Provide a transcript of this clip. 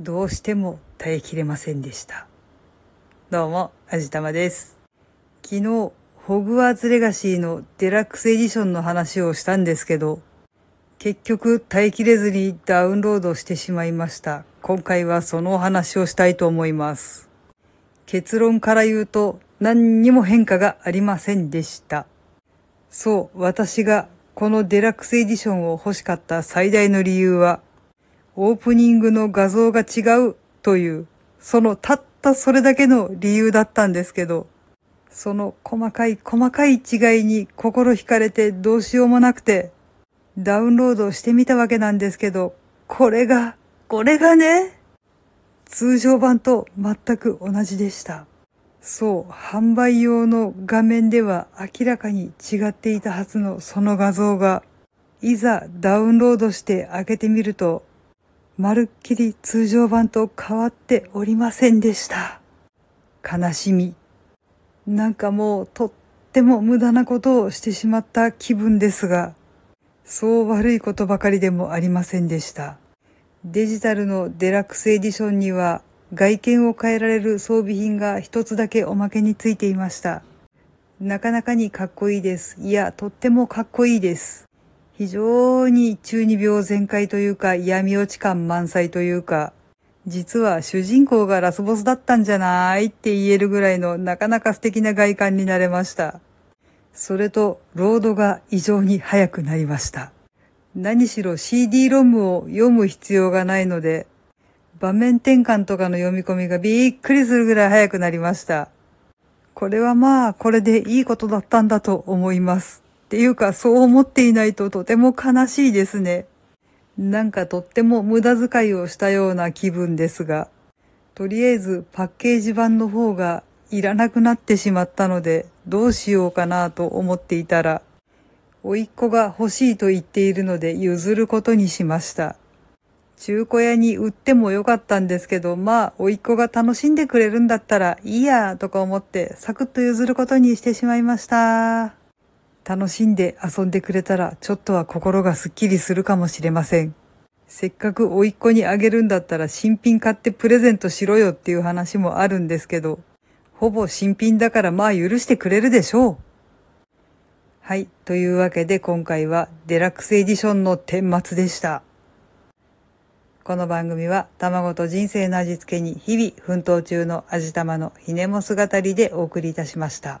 どうしても耐えきれませんでした。どうも、あじたまです。昨日、ホグワーツレガシーのデラックスエディションの話をしたんですけど、結局耐えきれずにダウンロードしてしまいました。今回はそのお話をしたいと思います。結論から言うと何にも変化がありませんでした。そう、私がこのデラックスエディションを欲しかった最大の理由は、オープニングの画像が違うという、そのたったそれだけの理由だったんですけど、その細かい細かい違いに心惹かれてどうしようもなくて、ダウンロードしてみたわけなんですけど、これが、これがね、通常版と全く同じでした。そう、販売用の画面では明らかに違っていたはずのその画像が、いざダウンロードして開けてみると、まるっきり通常版と変わっておりませんでした。悲しみ。なんかもうとっても無駄なことをしてしまった気分ですが、そう悪いことばかりでもありませんでした。デジタルのデラックスエディションには外見を変えられる装備品が一つだけおまけについていました。なかなかにかっこいいです。いや、とってもかっこいいです。非常に中二病全開というか闇落ち感満載というか、実は主人公がラスボスだったんじゃないって言えるぐらいのなかなか素敵な外観になれました。それと、ロードが異常に速くなりました。何しろ CD ロムを読む必要がないので、場面転換とかの読み込みがびっくりするぐらい速くなりました。これはまあ、これでいいことだったんだと思います。っていうか、そう思っていないととても悲しいですね。なんかとっても無駄遣いをしたような気分ですが、とりあえずパッケージ版の方がいらなくなってしまったので、どうしようかなと思っていたら、甥っ子が欲しいと言っているので譲ることにしました。中古屋に売ってもよかったんですけど、まあ、甥っ子が楽しんでくれるんだったらいいやとか思ってサクッと譲ることにしてしまいました。楽しんで遊んでくれたらちょっとは心がすっきりするかもしれません。せっかく甥っ子にあげるんだったら新品買ってプレゼントしろよっていう話もあるんですけど、ほぼ新品だからまあ許してくれるでしょう。はい。というわけで今回はデラックスエディションの顛末でした。この番組は卵と人生の味付けに日々奮闘中の味玉のひねも姿りでお送りいたしました。